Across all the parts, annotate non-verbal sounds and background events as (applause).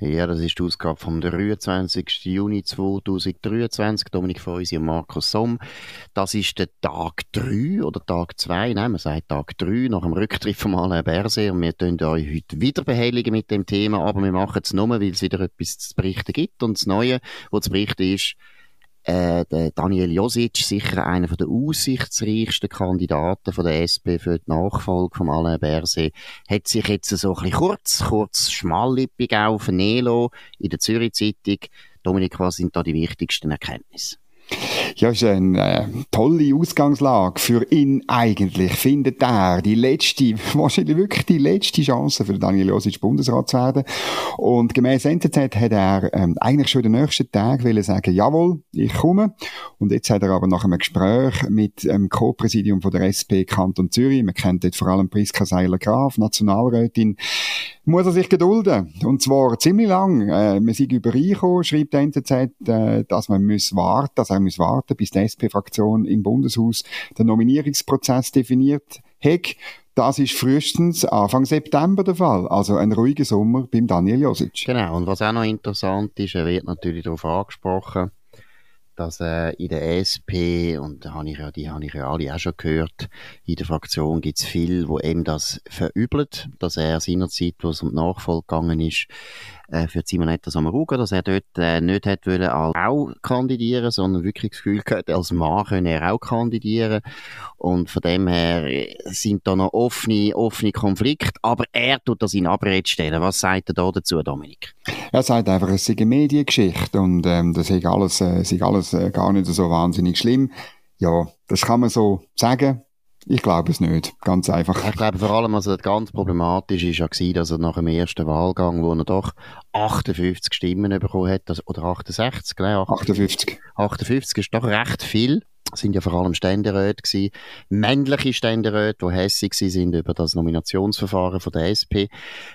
Ja, das ist die Ausgabe vom 23. Juni 2023. Dominik Feusi und Markus Somm. Das ist der Tag 3 oder Tag 2. Nein, man sagt Tag 3 nach dem Rücktritt von Alain Berset. Und wir tun euch heute wieder behelligen mit dem Thema. Aber wir machen es nur, weil es wieder etwas zu berichten gibt. Und das Neue, was zu berichten ist, äh, der Daniel Josic, sicher einer der aussichtsreichsten Kandidaten von der SP für die Nachfolge von Alain Berset, hat sich jetzt so ein bisschen kurz, kurz schmallippig auf Nelo in der Zürich Zeitung. Dominik, was sind da die wichtigsten Erkenntnisse? Ja, ist eine äh, tolle Ausgangslage für ihn eigentlich. Findet er die letzte, (laughs) wahrscheinlich wirklich die letzte Chance für Daniel Josic Bundesrat zu werden. Und gemäß NZZ hat er ähm, eigentlich schon den nächsten Tag wollen sagen, jawohl, ich komme. Und jetzt hat er aber nach einem Gespräch mit dem Co-Präsidium von der SP Kanton Zürich, man kennt dort vor allem Priska Seiler-Graf, Nationalrätin, muss er sich gedulden. Und zwar ziemlich lang. Äh, man sei übereingekommen, schreibt der NZZ, äh, dass man muss warten, dass er muss warten, bis die SP-Fraktion im Bundeshaus den Nominierungsprozess definiert hat. Das ist frühestens Anfang September der Fall. Also ein ruhiger Sommer beim Daniel Josic. Genau. Und was auch noch interessant ist, er wird natürlich darauf angesprochen, dass äh, in der SP, und da habe ich ja, die habe ich ja alle auch schon gehört, in der Fraktion gibt es viel, wo eben das verübelt, dass er seinerzeit, wo es um die Nachfolge gegangen ist, äh, für Simonetta Sommaruga, dass er dort äh, nicht hat wollen Frau kandidieren, sondern wirklich das Gefühl gehabt, als Mann könne er auch kandidieren. Und von dem her äh, sind da noch offene, offene Konflikte, aber er tut das in Abrede stellen. Was sagt er da dazu, Dominik? Er sagt einfach, es sei eine Mediengeschichte und ähm, das sei alles, äh, sei alles äh, gar nicht so wahnsinnig schlimm. Ja, das kann man so sagen. Ich glaube es nicht, ganz einfach. Ich glaube vor allem, also ganz problematisch ist ja gewesen, dass er nach dem ersten Wahlgang, wo er doch 58 Stimmen bekommen hat, oder 68, genau. 58. 58 ist doch recht viel sind ja vor allem Ständeräte gewesen, männliche Ständeräte, die hässig sind über das Nominationsverfahren von der SP.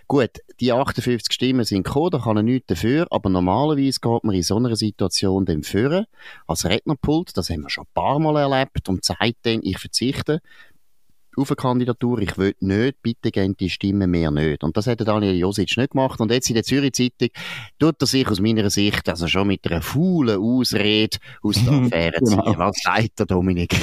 Gut, die 58 Stimmen sind gekommen, da kann er nichts dafür, aber normalerweise geht man in so einer Situation dann führen, als Rednerpult, das haben wir schon ein paar Mal erlebt und sagt dann, ich verzichte auf eine Kandidatur, ich will nicht, bitte gehen die Stimmen mehr nicht. Und das hat Daniel Josic nicht gemacht. Und jetzt in der Zürich Zeitung tut er sich aus meiner Sicht also schon mit einer faulen Ausrede aus der (laughs) Affäre ziehen. genau. Was sagt der Dominik?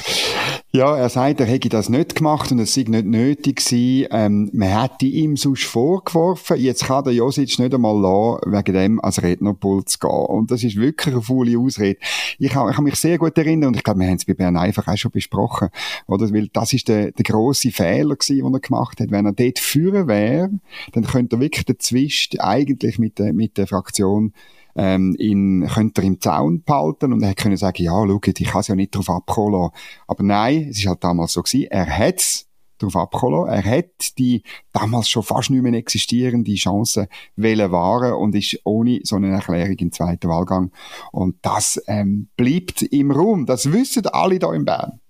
Ja, er sagt, er hätte das nicht gemacht und es sei nicht nötig gewesen. Ähm, man hätte ihm sonst vorgeworfen, jetzt kann der Josic nicht einmal lassen, wegen dem als Rednerpult zu gehen. Und das ist wirklich eine faule Ausrede. Ich kann, ich kann mich sehr gut erinnern und ich glaube, wir haben es bei Bern einfach auch schon besprochen, oder? Weil das ist der, der grosse Fehler gewesen, den er gemacht hat. Wenn er dort führen wäre, dann könnte er wirklich den Zwist eigentlich mit der, mit der Fraktion ähm, ihn könnte er im Zaun behalten und er hätte sagen, ja, schau, ich kann es ja nicht darauf abkommen lassen. Aber nein, es ist halt damals so gewesen, er hat es darauf abkommen Er hat die damals schon fast nicht mehr existierende Chance wollen wahren und ist ohne so eine Erklärung im zweiten Wahlgang. Und das ähm, bleibt im Raum. Das wissen alle da in Bern.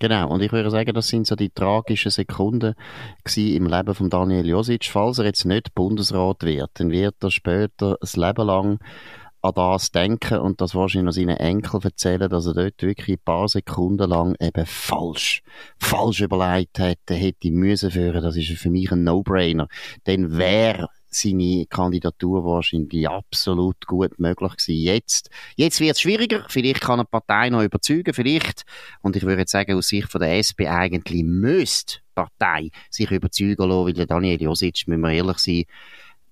Genau, und ich würde sagen, das sind so die tragischen Sekunden im Leben von Daniel Josic. Falls er jetzt nicht Bundesrat wird, dann wird er später das Leben lang an das denken und das wahrscheinlich seinen Enkel erzählen, dass er dort wirklich ein paar Sekunden lang eben falsch, falsch überlegt hätte, hätte müssen führen. Das ist für mich ein No-Brainer. Denn wer seine Kandidatur wahrscheinlich absolut gut möglich gewesen. Jetzt, jetzt wird es schwieriger. Vielleicht kann eine Partei noch überzeugen, vielleicht. Und ich würde sagen, aus Sicht von der SP eigentlich müsste Partei sich überzeugen lassen, weil der Daniel Josic, müssen wir ehrlich sein,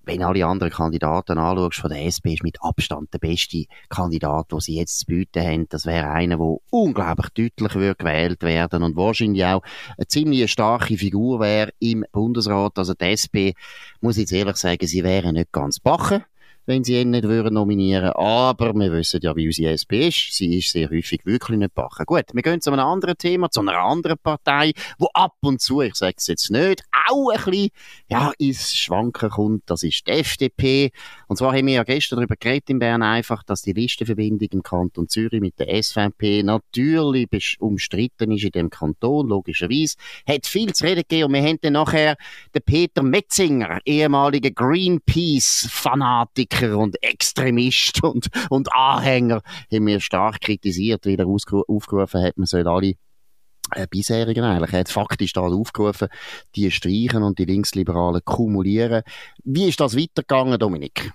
wenn alle anderen Kandidaten anschaust, von der SP ist mit Abstand der beste Kandidat, den sie jetzt zu bieten haben. Das wäre einer, der unglaublich deutlich würde gewählt werden und wahrscheinlich auch eine ziemlich starke Figur wäre im Bundesrat. Also die SP, muss ich jetzt ehrlich sagen, sie wären nicht ganz bachen wenn sie ihn nicht würden nominieren Aber wir wissen ja, wie unsere SP ist. Sie ist sehr häufig wirklich nicht backen. Gut, wir gehen zu einem anderen Thema, zu einer anderen Partei, wo ab und zu, ich sage es jetzt nicht, auch ein bisschen ja, ins Schwanken kommt. Das ist die FDP. Und zwar haben wir ja gestern darüber geredet in Bern einfach, dass die Listenverbindung im Kanton Zürich mit der SVP natürlich umstritten ist in dem Kanton, logischerweise. Hat viel zu reden gegeben und wir haben dann nachher den Peter Metzinger, ehemaliger Greenpeace-Fanatiker, Politiker und Extremist und, und Anhänger haben wir stark kritisiert, wie er aufgerufen hat, man soll alle äh, bisherigen eigentlich. Er hat faktisch da aufgerufen, die streichen und die Linksliberalen kumulieren. Wie ist das weitergegangen, Dominik?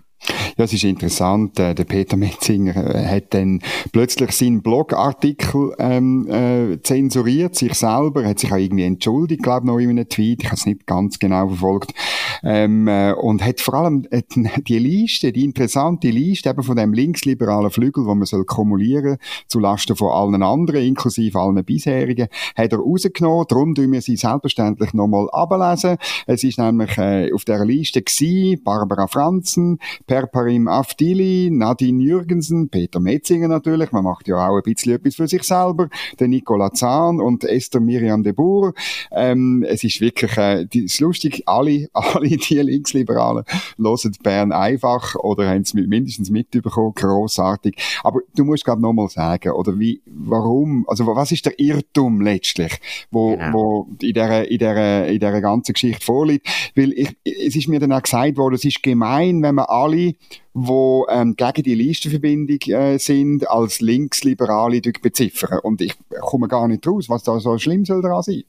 Ja, es ist interessant. Äh, der Peter Metzinger äh, hat dann plötzlich seinen Blogartikel ähm, äh, zensuriert, sich selber, hat sich auch irgendwie entschuldigt, glaube noch in einem Tweet. Ich habe es nicht ganz genau verfolgt. Ähm, äh, und hat vor allem äh, die Liste, die interessante Liste eben von dem linksliberalen Flügel, wo man soll kumulieren zu Lasten von allen anderen, inklusive allen bisherigen, hat er rausgenommen. Darum tun wir sie selbstverständlich nochmal ablesen. Es ist nämlich äh, auf der Liste gewesen, Barbara Franzen, Perparim Afdili, Nadine Jürgensen, Peter Metzinger natürlich, man macht ja auch ein bisschen etwas für sich selber, der Nicola Zahn und Esther Miriam de Boer. Ähm, es ist wirklich, äh, die, ist lustig, alle, (laughs) alle die Linksliberalen hören Bern einfach oder haben es mindestens mitbekommen, grossartig. Aber du musst gerade nochmal sagen, oder wie, warum, also was ist der Irrtum letztlich, wo, genau. wo in dieser, in dieser, in dieser ganzen Geschichte vorliegt? Weil ich, es ist mir dann auch gesagt worden, es ist gemein, wenn man alle die ähm, gegen die Listenverbindung äh, sind, als Linksliberale beziffern. Und ich komme gar nicht raus, was da so schlimm soll daran sein.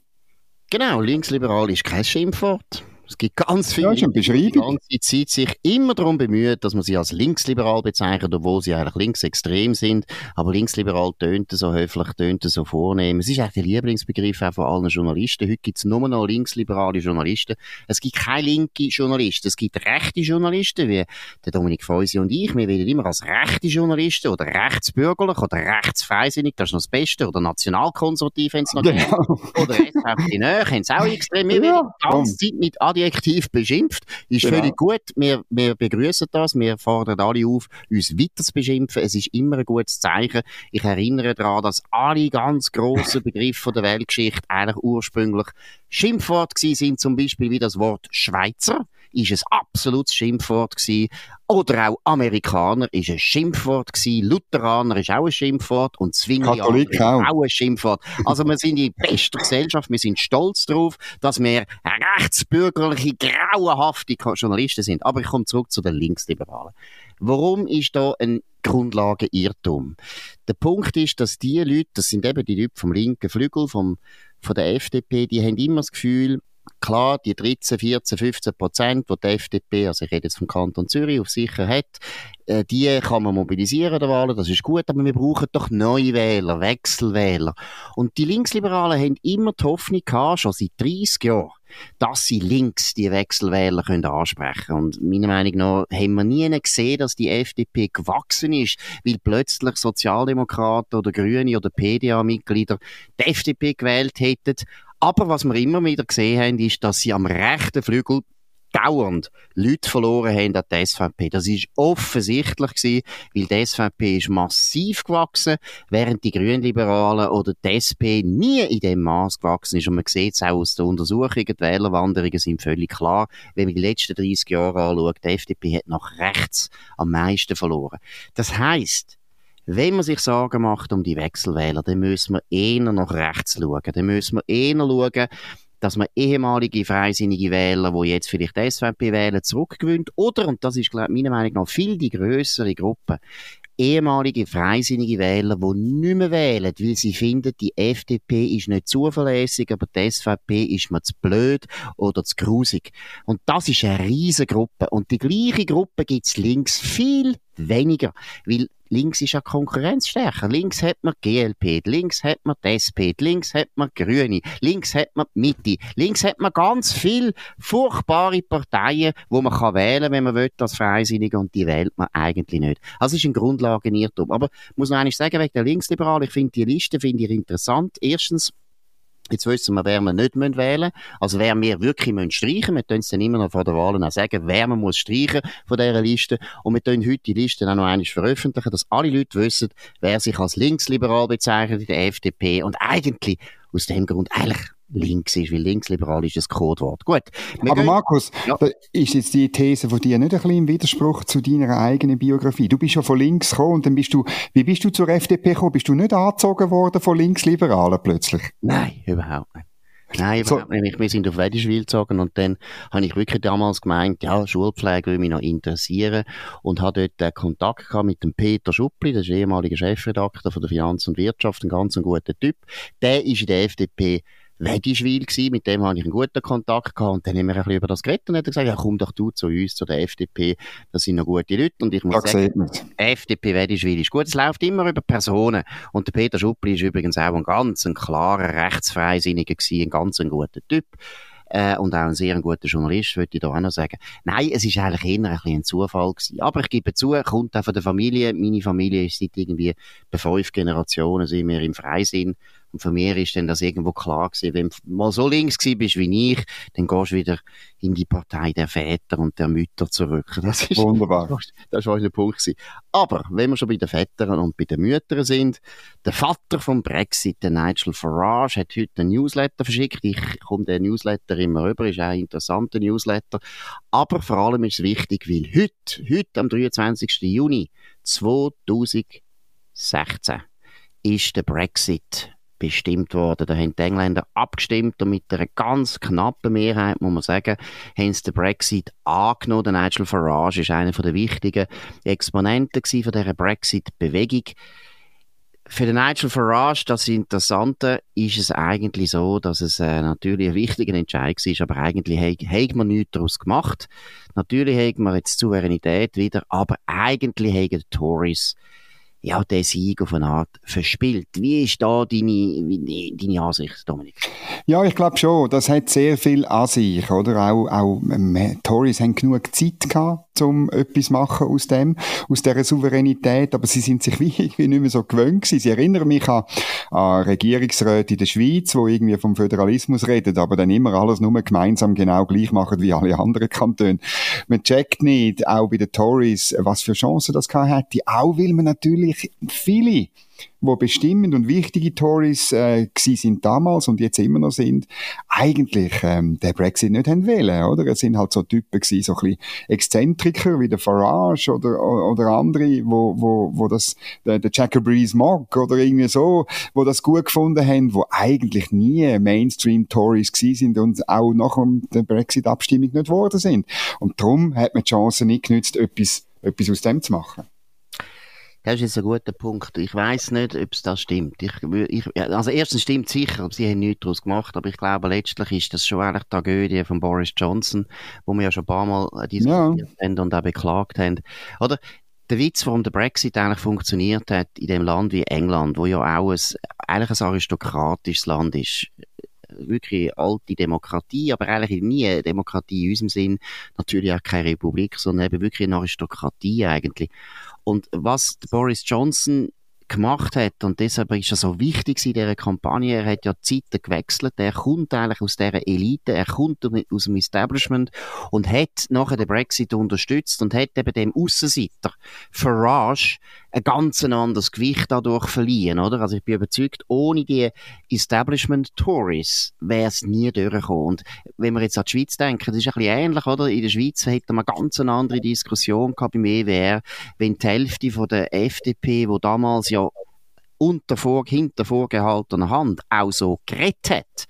Genau, linksliberal ist kein Schimpfwort. Es gibt ganz viele, ja, die die ganze Zeit sich immer darum bemühen, dass man sie als linksliberal bezeichnet, obwohl sie eigentlich linksextrem sind. Aber linksliberal tönt so höflich, tönt so vornehm. Es ist eigentlich der Lieblingsbegriff auch von allen Journalisten. Heute gibt es nur noch linksliberale Journalisten. Es gibt keine linke Journalisten. Es gibt rechte Journalisten, wie der Dominik Feusi und ich. Wir werden immer als rechte Journalisten oder rechtsbürgerlich oder rechtsfreisinnig, das ist noch das Beste, oder nationalkonservativ, wenn es noch genau. gibt. Oder SVP, haben es auch extrem. Wir werden die ganze Zeit mit adjektiv beschimpft. Ist genau. völlig gut. Wir, wir begrüßen das. Wir fordern alle auf, uns weiter zu beschimpfen. Es ist immer ein gutes Zeichen. Ich erinnere daran, dass alle ganz grossen Begriffe der Weltgeschichte eigentlich ursprünglich Schimpfwort sind, zum Beispiel wie das Wort Schweizer ist ein absolutes Schimpfwort gewesen. Oder auch Amerikaner ist ein Schimpfwort gewesen. Lutheraner ist auch ein Schimpfwort. Und Zwinglianer ist auch. ein Schimpfwort. Also wir sind in bester Gesellschaft. Wir sind stolz darauf, dass wir rechtsbürgerliche, grauenhafte Journalisten sind. Aber ich komme zurück zu den Linksliberalen. Warum ist da ein Grundlagenirrtum? Der Punkt ist, dass die Leute, das sind eben die Leute vom linken Flügel, vom, von der FDP, die haben immer das Gefühl, klar, die 13, 14, 15 Prozent, die die FDP, also ich rede jetzt vom Kanton Zürich, auf sicher hat, äh, die kann man mobilisieren der Wahlen, das ist gut, aber wir brauchen doch neue Wähler, Wechselwähler. Und die Linksliberalen haben immer die Hoffnung gehabt, schon seit 30 Jahren, dass sie links die Wechselwähler können ansprechen Und meiner Meinung nach haben wir nie gesehen, dass die FDP gewachsen ist, weil plötzlich Sozialdemokraten oder Grüne oder PDA-Mitglieder die FDP gewählt hätten aber was wir immer wieder gesehen haben, ist, dass sie am rechten Flügel dauernd Leute verloren haben an die SVP. Das ist offensichtlich gewesen, weil die SVP ist massiv gewachsen, während die Grünliberalen oder die SP nie in dem Maß gewachsen ist. Und man sieht es auch aus den Untersuchungen, die Wählerwanderungen sind völlig klar. Wenn man die letzten 30 Jahre anschaut, die FDP hat nach rechts am meisten verloren. Das heißt, wenn man sich Sorgen macht um die Wechselwähler, dann müssen wir eher nach rechts schauen. Dann müssen wir eher schauen, dass man ehemalige freisinnige Wähler, die jetzt vielleicht die SVP wählen, zurückgewinnt. Oder, und das ist meiner Meinung nach viel die größere Gruppe, ehemalige freisinnige Wähler, die nicht mehr wählen, weil sie finden, die FDP ist nicht zuverlässig, aber die SVP ist mir zu blöd oder zu grusig. Und das ist eine riesige Gruppe. Und die gleiche Gruppe gibt es links viel weniger, weil links ist ja Konkurrenz stärker. Links hat man GLP, links hat man die SP, links hat man Grüne, links hat man die Mitte, links hat man ganz viel furchtbare Parteien, wo man kann wählen, wenn man will, als Freisinnige und die wählt man eigentlich nicht. Also ist ein Grundlagenirrtum. Aber ich muss noch eines sagen, wegen der Linksliberalen, ich finde die Liste finde ich interessant. Erstens, Jetzt wissen wir, wer wir nicht wählen müssen. Also wer wir wirklich müssen streichen. Wir können es dann immer noch vor der Wahl auch sagen, wer man muss streichen von dieser Liste. Und wir können heute die Liste auch noch einmal veröffentlichen, dass alle Leute wissen, wer sich als linksliberal bezeichnet in der FDP. Und eigentlich, aus dem Grund, eigentlich links ist, weil linksliberal ist das Codewort. Gut. Aber gehen, Markus, ja. ist jetzt die These von dir nicht ein bisschen im Widerspruch zu deiner eigenen Biografie? Du bist ja von links gekommen und dann bist du, wie bist du zur FDP gekommen? Bist du nicht angezogen worden von Linksliberalen plötzlich? Nein, überhaupt nicht. Nein, so. nicht. Wir sind auf Wedischwil gezogen und dann habe ich wirklich damals gemeint, ja, Schulpflege würde mich noch interessieren und habe dort äh, Kontakt gehabt mit dem Peter Schuppli, der ist ehemaliger Chefredakteur von der Finanz und Wirtschaft, ein ganz ein guter Typ. Der ist in der FDP Wedischwil gewesen, mit dem habe ich einen guten Kontakt gehabt und dann haben wir ein bisschen über das geredet und hat gesagt, ja komm doch du zu uns, zu der FDP, das sind noch gute Leute und ich muss da sagen, FDP Wedischwil ist gut, es läuft immer über Personen und der Peter Schuppli ist übrigens auch ein ganz ein klarer Rechtsfreisinniger gewesen, ein ganz ein guter Typ äh, und auch ein sehr guter Journalist, würde ich da auch noch sagen. Nein, es ist eigentlich eher ein, ein Zufall gewesen. Aber ich gebe zu, kommt auch von der Familie. Meine Familie ist seit irgendwie bei fünf Generationen sind wir im Freisinn und für mich ist dann das irgendwo klar gewesen, wenn du mal so links gewesen bist wie ich, dann gehst du wieder in die Partei der Väter und der Mütter zurück. Das ist, Wunderbar. Das war der Punkt gewesen. Aber, wenn wir schon bei den Vätern und bei den Müttern sind, der Vater vom Brexit, der Nigel Farage, hat heute einen Newsletter verschickt. Ich komme den Newsletter immer rüber, ist auch ein interessanter Newsletter. Aber vor allem ist es wichtig, weil heute, heute am 23. Juni 2016 ist der Brexit bestimmt worden. Da haben die Engländer abgestimmt und mit einer ganz knappen Mehrheit, muss man sagen, haben sie den Brexit angenommen. Nigel Farage ist einer der wichtigen Exponenten von dieser Brexit-Bewegung. Für den Nigel Farage, das Interessante, ist es eigentlich so, dass es äh, natürlich ein wichtiger Entscheid war, aber eigentlich hat man nichts daraus gemacht. Natürlich hat man jetzt Souveränität wieder, aber eigentlich haben die Tories ja, der Sieg auf eine Art verspielt. Wie ist da deine, deine Ansicht, Dominik? Ja, ich glaube schon. Das hat sehr viel an sich, oder? Auch, auch ähm, Tories haben genug Zeit gehabt, um etwas machen aus dem, aus dieser Souveränität, aber sie sind sich wie (laughs) irgendwie nicht mehr so gewöhnt gewesen. Sie erinnern mich an, an Regierungsräte in der Schweiz, wo irgendwie vom Föderalismus reden, aber dann immer alles nur gemeinsam genau gleich machen wie alle anderen Kantone. Man checkt nicht, auch bei den Tories, was für Chancen das gehabt hätte. Auch will man natürlich eigentlich viele, wo bestimmend und wichtige Tories äh, sind damals und jetzt immer noch sind, eigentlich ähm, der Brexit nicht haben wollen, oder? Es sind halt so Typen gewesen, so ein bisschen Exzentriker wie der Farage oder, oder andere, wo, wo, wo das, der, der Breeze mag oder irgendwie so, wo das gut gefunden haben, wo eigentlich nie Mainstream-Tories gewesen sind und auch nach der Brexit-Abstimmung nicht geworden sind. Und darum hat man die Chance nicht genützt, etwas, etwas aus dem zu machen. Das ist jetzt ein guter Punkt. Ich weiß nicht, ob es das stimmt. Ich, ich, also erstens stimmt sicher, sie haben nichts daraus gemacht, aber ich glaube, letztlich ist das schon eigentlich die Tragödie von Boris Johnson, wo wir ja schon ein paar Mal diskutiert ja. haben und auch beklagt haben. Oder? Der Witz, warum der Brexit eigentlich funktioniert hat in dem Land wie England, wo ja auch ein, eigentlich ein aristokratisches Land ist, wirklich alte Demokratie, aber eigentlich nie eine Demokratie in unserem Sinn, natürlich auch keine Republik, sondern eben wirklich eine Aristokratie eigentlich. Und was Boris Johnson gemacht hat, und deshalb ist er so wichtig in dieser Kampagne, er hat ja die Zeiten gewechselt, er kommt eigentlich aus dieser Elite, er kommt aus dem Establishment und hat nachher den Brexit unterstützt und hat eben dem Aussenseiter Farage ein ganz anderes Gewicht dadurch verliehen, oder? Also ich bin überzeugt, ohne die Establishment Tories wäre es nie durchgekommen. Und wenn wir jetzt an die Schweiz denken, das ist ein bisschen ähnlich, oder? In der Schweiz hätte man ganz eine andere Diskussion gehabt beim EWR, wenn die Hälfte von der FDP, wo damals ja unter vor, hinter vorgehaltener Hand auch so geredet hat,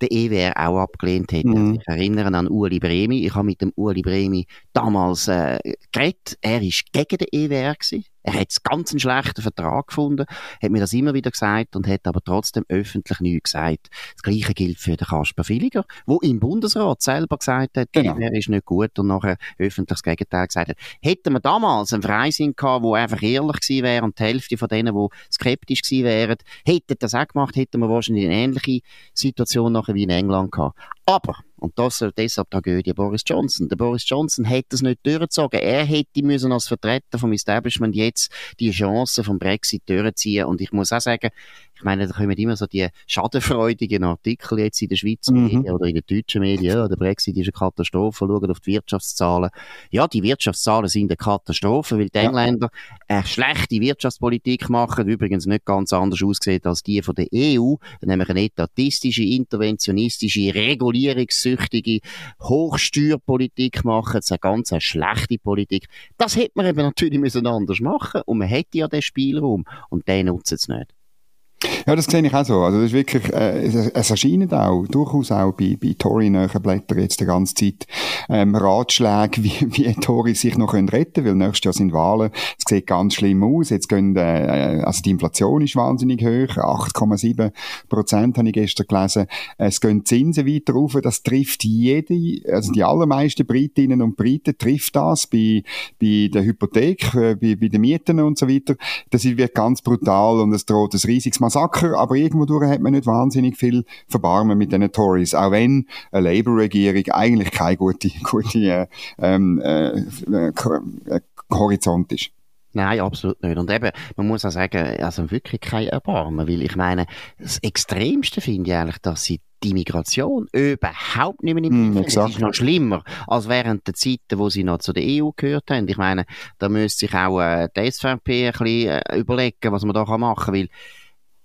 der EWR auch abgelehnt hätte. Mhm. Ich erinnere an Ueli Bremi. Ich habe mit dem Ueli Bremi damals äh, geredet. Er war gegen den EWR gewesen. Er hat ganz einen schlechten Vertrag gefunden, hat mir das immer wieder gesagt und hat aber trotzdem öffentlich nichts gesagt. Das Gleiche gilt für den Kasper Villiger, wo im Bundesrat selber gesagt hat, genau. er ist nicht gut und nachher öffentlich das Gegenteil gesagt hat. Hätten wir damals einen Freisinn gehabt, der einfach ehrlich gewesen wäre und die Hälfte von denen, die skeptisch gewesen wären, hätten das auch gemacht, hätten wir wahrscheinlich eine ähnliche Situation nachher wie in England gehabt. Aber und das, deshalb Tragödie Boris Johnson. Der Boris Johnson hätte es nicht durchgezogen. Er hätte müssen als Vertreter vom Establishment jetzt die Chance vom Brexit durchziehen. Und ich muss auch sagen, ich meine, da kommen immer so die schadenfreudigen Artikel jetzt in den Schweizer mhm. Medien oder in den deutschen Medien. Ja, der Brexit ist eine Katastrophe. Schauen auf die Wirtschaftszahlen. Ja, die Wirtschaftszahlen sind eine Katastrophe, weil die. Engländer eine schlechte Wirtschaftspolitik machen. Übrigens nicht ganz anders aussieht als die von der EU. Nämlich eine etatistische, interventionistische, regulierungssüchtige Hochsteuerpolitik machen. Das ist eine ganz eine schlechte Politik. Das hätte man eben natürlich müssen anders machen und man hätte ja den Spielraum und den nutzt es nicht. Ja, das sehe ich auch so. Also das ist wirklich, äh, es, es erscheinen auch, durchaus auch bei, bei Tory-nahen jetzt die ganze Zeit ähm, Ratschläge, (laughs) wie, wie Tory sich noch können retten weil nächstes Jahr sind Wahlen. Es sieht ganz schlimm aus. Jetzt gehen, äh, also die Inflation ist wahnsinnig hoch, 8,7 Prozent habe ich gestern gelesen. Es gehen Zinsen weiter rauf, das trifft jede, also die allermeisten Britinnen und Briten trifft das bei, bei der Hypothek, äh, bei, bei den Mieten und so weiter. Das wird ganz brutal und es droht ein riesiges Massaker, aber irgendwo durch hat man nicht wahnsinnig viel Verbarmen mit den Tories, auch wenn eine Labour-Regierung eigentlich keine gute, (laughs) gute äh, ähm, äh, äh, äh, Horizont ist. Nein, absolut nicht. Und eben, man muss auch sagen, also wirklich kein Erbarmen, weil ich meine, das Extremste finde ich eigentlich, dass sie die Migration überhaupt nicht mehr im mm, Griff Das ist noch schlimmer als während der Zeiten, wo sie noch zu der EU gehört haben. Ich meine, da müsste sich auch äh, die SVP ein bisschen äh, überlegen, was man da machen kann, weil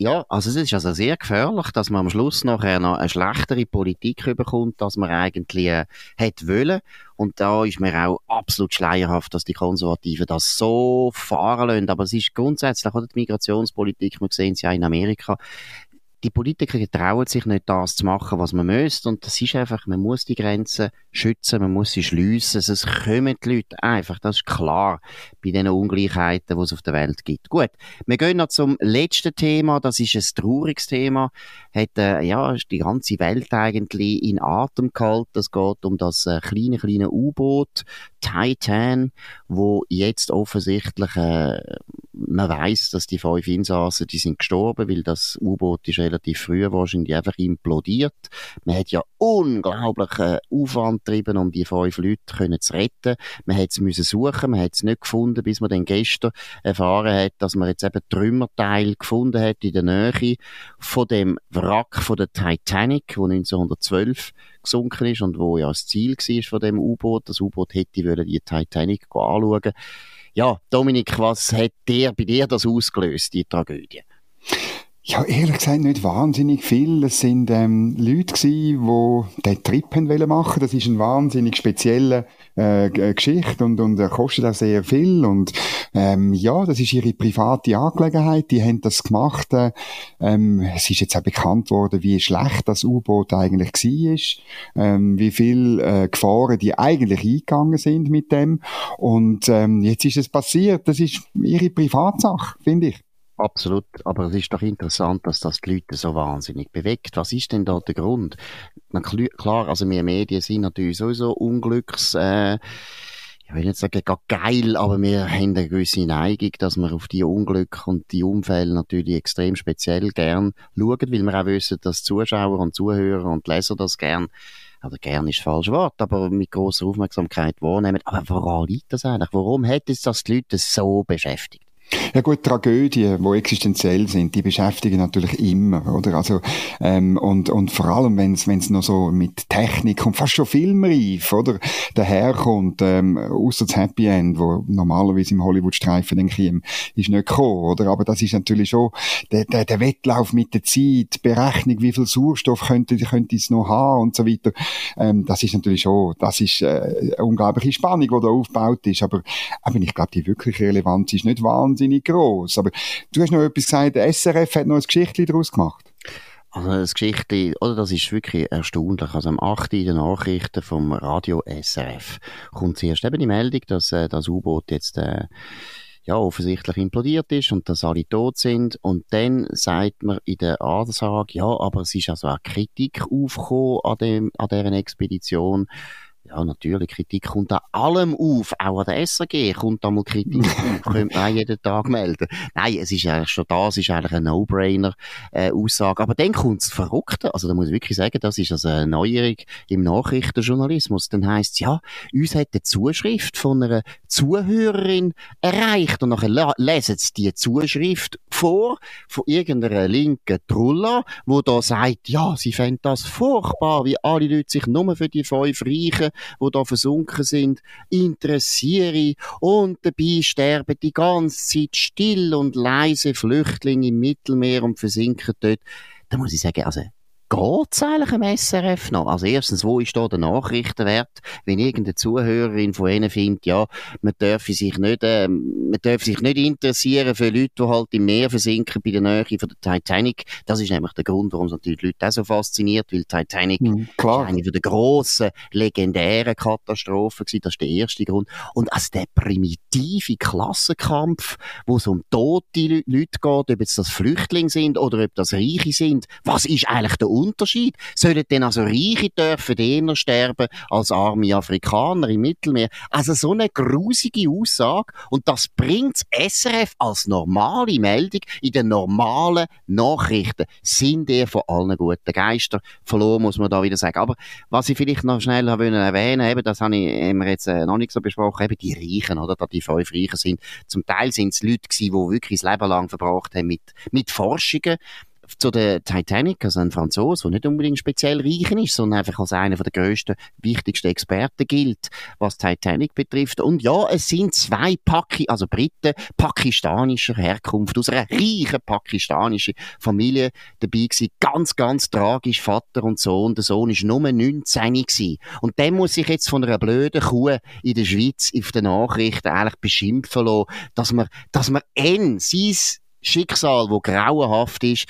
ja, also es ist also sehr gefährlich, dass man am Schluss nachher noch eine schlechtere Politik bekommt, als man eigentlich äh, hätte wollen. Und da ist mir auch absolut schleierhaft, dass die Konservativen das so fahren lassen. Aber es ist grundsätzlich auch die Migrationspolitik, wir sehen es ja in Amerika, die Politiker trauen sich nicht, das zu machen, was man müsste. Und das ist einfach, man muss die Grenzen schützen, man muss sie schliessen. Es kommen die Leute einfach, das ist klar, bei den Ungleichheiten, die es auf der Welt gibt. Gut, wir gehen noch zum letzten Thema, das ist ein trauriges Thema. Hat, äh, ja, die ganze Welt eigentlich in Atem gehalten. Es geht um das äh, kleine, kleine U-Boot, Titan, wo jetzt offensichtlich, äh, man weiß, dass die fünf Insassen, die sind gestorben, weil das U-Boot ist relativ früh wahrscheinlich einfach implodiert. Man hat ja unglaublichen Aufwand getrieben, um die fünf Leute können zu retten. Man hat es müssen suchen, man hat es nicht gefunden, bis man dann gestern erfahren hat, dass man jetzt eben Trümmerteil gefunden hat in der Nähe von dem Wrack von der Titanic, wo 1912 gesunken ist und wo ja das Ziel war von dem U-Boot. Das U-Boot hätte die Titanic anschauen ja, Dominik, was hat dir, bei dir das ausgelöst, die Tragödie? Ja, ehrlich gesagt nicht wahnsinnig viel. Es sind ähm, Leute gewesen, die den Trip machen. Das ist eine wahnsinnig spezielle äh, Geschichte und und er kostet auch sehr viel und ähm, ja, das ist ihre private Angelegenheit. Die haben das gemacht. Äh, ähm, es ist jetzt auch bekannt worden, wie schlecht das U-Boot eigentlich war, ähm, wie viel äh, Gefahren die eigentlich eingegangen sind mit dem und ähm, jetzt ist es passiert. Das ist ihre Privatsache, finde ich. Absolut, aber es ist doch interessant, dass das die Leute so wahnsinnig bewegt. Was ist denn da der Grund? Na, klar, also wir Medien sind natürlich sowieso unglücks, äh, ich will nicht sagen geil, aber wir haben eine gewisse Neigung, dass wir auf die Unglück und die Unfälle natürlich extrem speziell gern schauen, weil wir auch wissen, dass Zuschauer und Zuhörer und Leser das gern oder gern ist falsch Wort, aber mit großer Aufmerksamkeit wahrnehmen. Aber woran liegt das eigentlich? Warum hat es das die Leute so beschäftigt? Ja gut, Tragödien, die existenziell sind, die beschäftigen natürlich immer, oder? Also ähm, und und vor allem, wenn es noch so mit Technik und fast schon filmreif, oder, daherkommt, ähm, außer das Happy End, wo normalerweise im Hollywood-Streifen denke ich, ist nicht gekommen, oder? Aber das ist natürlich schon der, der, der Wettlauf mit der Zeit, Berechnung, wie viel Sauerstoff könnte könnte es noch haben und so weiter. Ähm, das ist natürlich schon, das ist äh, eine unglaubliche Spannung, die da aufgebaut ist. Aber, aber ich glaube, die wirkliche Relevanz ist nicht wahnsinnig wahnsinnig groß. Aber du hast noch etwas gesagt, der SRF hat noch ein Geschichtchen daraus gemacht. Also das Geschichte, oder das ist wirklich erstaunlich. Also am 8. in den Nachrichten vom Radio SRF kommt zuerst eben die Meldung, dass äh, das U-Boot jetzt äh, ja, offensichtlich implodiert ist und dass alle tot sind. Und dann sagt man in der Ansage, ja, aber es ist also auch Kritik aufgekommen an, dem, an dieser Expedition ja, natürlich, Kritik kommt an allem auf. Auch an der SAG kommt da mal Kritik (laughs) auf. Könnte man jeden Tag melden. Nein, es ist eigentlich schon das, ist eigentlich eine No-Brainer-Aussage. Äh, Aber dann kommt das Verrückte. Also, da muss ich wirklich sagen, das ist also eine Neuerung im Nachrichtenjournalismus. Dann heisst es, ja, uns hat eine Zuschrift von einer Zuhörerin erreicht. Und nachher lesen sie die Zuschrift vor, von irgendeiner linken Trulla, wo da sagt, ja, sie fände das furchtbar, wie alle Leute sich nur für die fünf Reichen wo da versunken sind, interessiere und dabei sterben die ganze Zeit still und leise Flüchtlinge im Mittelmeer und versinken dort. Da muss ich sagen, also geht's eigentlich am SRF noch? Also erstens, wo ist da der Nachrichtenwert? Wenn irgendeine Zuhörerin von ihnen findet, ja, man dürfe sich nicht, äh, man dürfe sich nicht interessieren für Leute, die halt im Meer versinken bei der Nähe von der Titanic. Das ist nämlich der Grund, warum es natürlich die Leute auch so fasziniert, weil Titanic mhm, klar. eine von der grossen, legendären Katastrophen gewesen. Das ist der erste Grund. Und also der primitive Klassenkampf, wo es um tote Leute geht, ob jetzt das Flüchtlinge sind oder ob das Reiche sind, was ist eigentlich der Unterschied? Sollen denn also Reiche dürfen eher sterben als arme Afrikaner im Mittelmeer? Also so eine grusige Aussage. Und das bringt SRF als normale Meldung in den normalen Nachrichten. Sind ihr von allen guten Geistern verloren, muss man da wieder sagen. Aber was ich vielleicht noch schnell erwähnen eben, das habe ich, haben wir jetzt äh, noch nicht so besprochen, eben die Reichen, oder? Da die fünf Reichen sind. Zum Teil sind es Leute gewesen, die wirklich das Leben lang verbracht haben mit, mit Forschungen zu der Titanic, also ein Franzose, der nicht unbedingt speziell reich ist, sondern einfach als einer der grössten, wichtigsten Experten gilt, was Titanic betrifft. Und ja, es sind zwei Paki, also Briten pakistanischer Herkunft, aus einer reichen pakistanischen Familie dabei gewesen. Ganz, ganz tragisch, Vater und Sohn. Der Sohn ist nur 19 gewesen. Und der muss sich jetzt von einer blöden Kuh in der Schweiz auf den Nachrichten eigentlich beschimpfen lassen, dass man, dass man N, sein Schicksal, wo grauenhaft ist,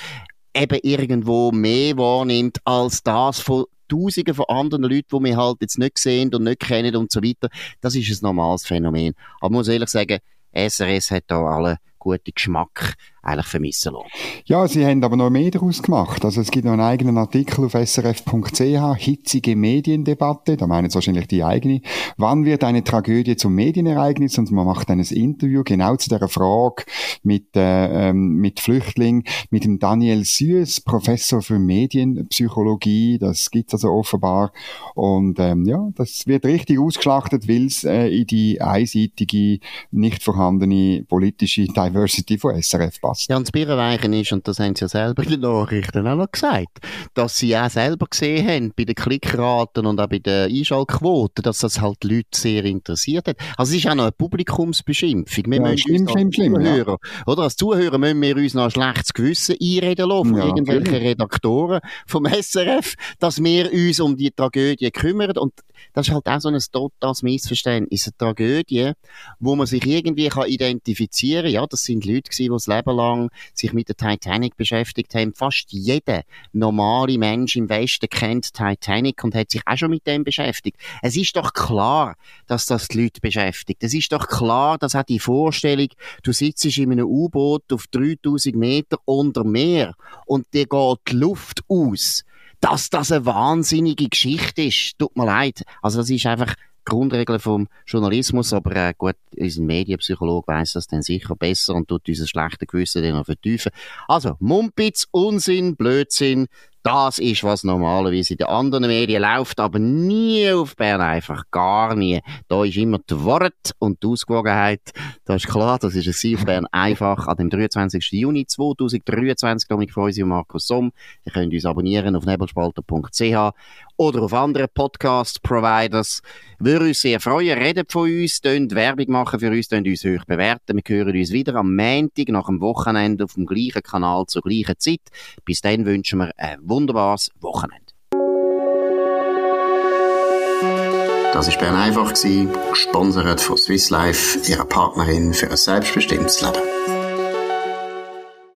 eben irgendwo mehr wahrnimmt als das von Tausenden von anderen Leuten, die wir halt jetzt nicht sehen und nicht kennen und so weiter. Das ist ein normales Phänomen. Aber man muss ehrlich sagen, SRS hat da alle guten Geschmack eigentlich vermissen lassen. Ja, sie haben aber noch mehr daraus gemacht. Also es gibt noch einen eigenen Artikel auf srf.ch, hitzige Mediendebatte, da meinen sie wahrscheinlich die eigene. Wann wird eine Tragödie zum Medienereignis? Und man macht dann ein Interview genau zu der Frage mit, äh, ähm, mit Flüchtlingen, mit dem Daniel Süß, Professor für Medienpsychologie, das gibt's also offenbar. Und ähm, ja, das wird richtig ausgeschlachtet, weil es äh, in die einseitige, nicht vorhandene politische Diversity von SRF passt. Ja, und das Birrenweichen ist, und das haben sie ja selber in den Nachrichten auch noch gesagt, dass sie auch selber gesehen haben, bei den Klickraten und auch bei den Einschaltquoten, dass das halt Leute sehr interessiert hat. Also es ist auch noch eine Publikumsbeschimpfung. Wir ja, schlimm, schlimm, schlimm, Zuhörer, ja. oder? Als Zuhörer müssen wir uns noch ein schlechtes Gewissen einreden lassen von ja, irgendwelchen natürlich. Redaktoren vom SRF, dass wir uns um die Tragödie kümmern und das ist halt auch so ein totales Missverständnis. Eine Tragödie, wo man sich irgendwie kann identifizieren kann. Ja, das sind Leute gewesen, die das Leben lang sich mit der Titanic beschäftigt haben. Fast jeder normale Mensch im Westen kennt Titanic und hat sich auch schon mit dem beschäftigt. Es ist doch klar, dass das die Leute beschäftigt. Es ist doch klar, dass auch die Vorstellung, du sitzt in einem U-Boot auf 3000 Meter unter Meer und dir geht die Luft aus dass das eine wahnsinnige Geschichte ist. Tut mir leid. Also das ist einfach Grundregel vom Journalismus, aber äh, gut, unser Medienpsychologe weiß das dann sicher besser und tut unser schlechte Gewissen dann noch vertiefen. Also, Mumpitz, Unsinn, Blödsinn, das ist, was normalerweise in den anderen Medien läuft, aber nie auf Bern einfach, gar nie. Da ist immer die Wort und die Ausgewogenheit. Das ist klar, das ist es auf Bern (laughs) einfach an dem 23. Juni 2023. Dominik Freusi und Markus Somm. Ihr könnt uns abonnieren auf nebelspalter.ch oder auf anderen Podcast-Providers. Würde uns sehr freuen. Redet von uns, tönt Werbung machen für uns, tönt uns hoch bewerten. Wir hören uns wieder am Montag nach dem Wochenende auf dem gleichen Kanal zur gleichen Zeit. Bis dann wünschen wir ein wunderbares Wochenende. Das war Bern einfach, gesponsert von Swiss Life, ihrer Partnerin für ein selbstbestimmtes Leben.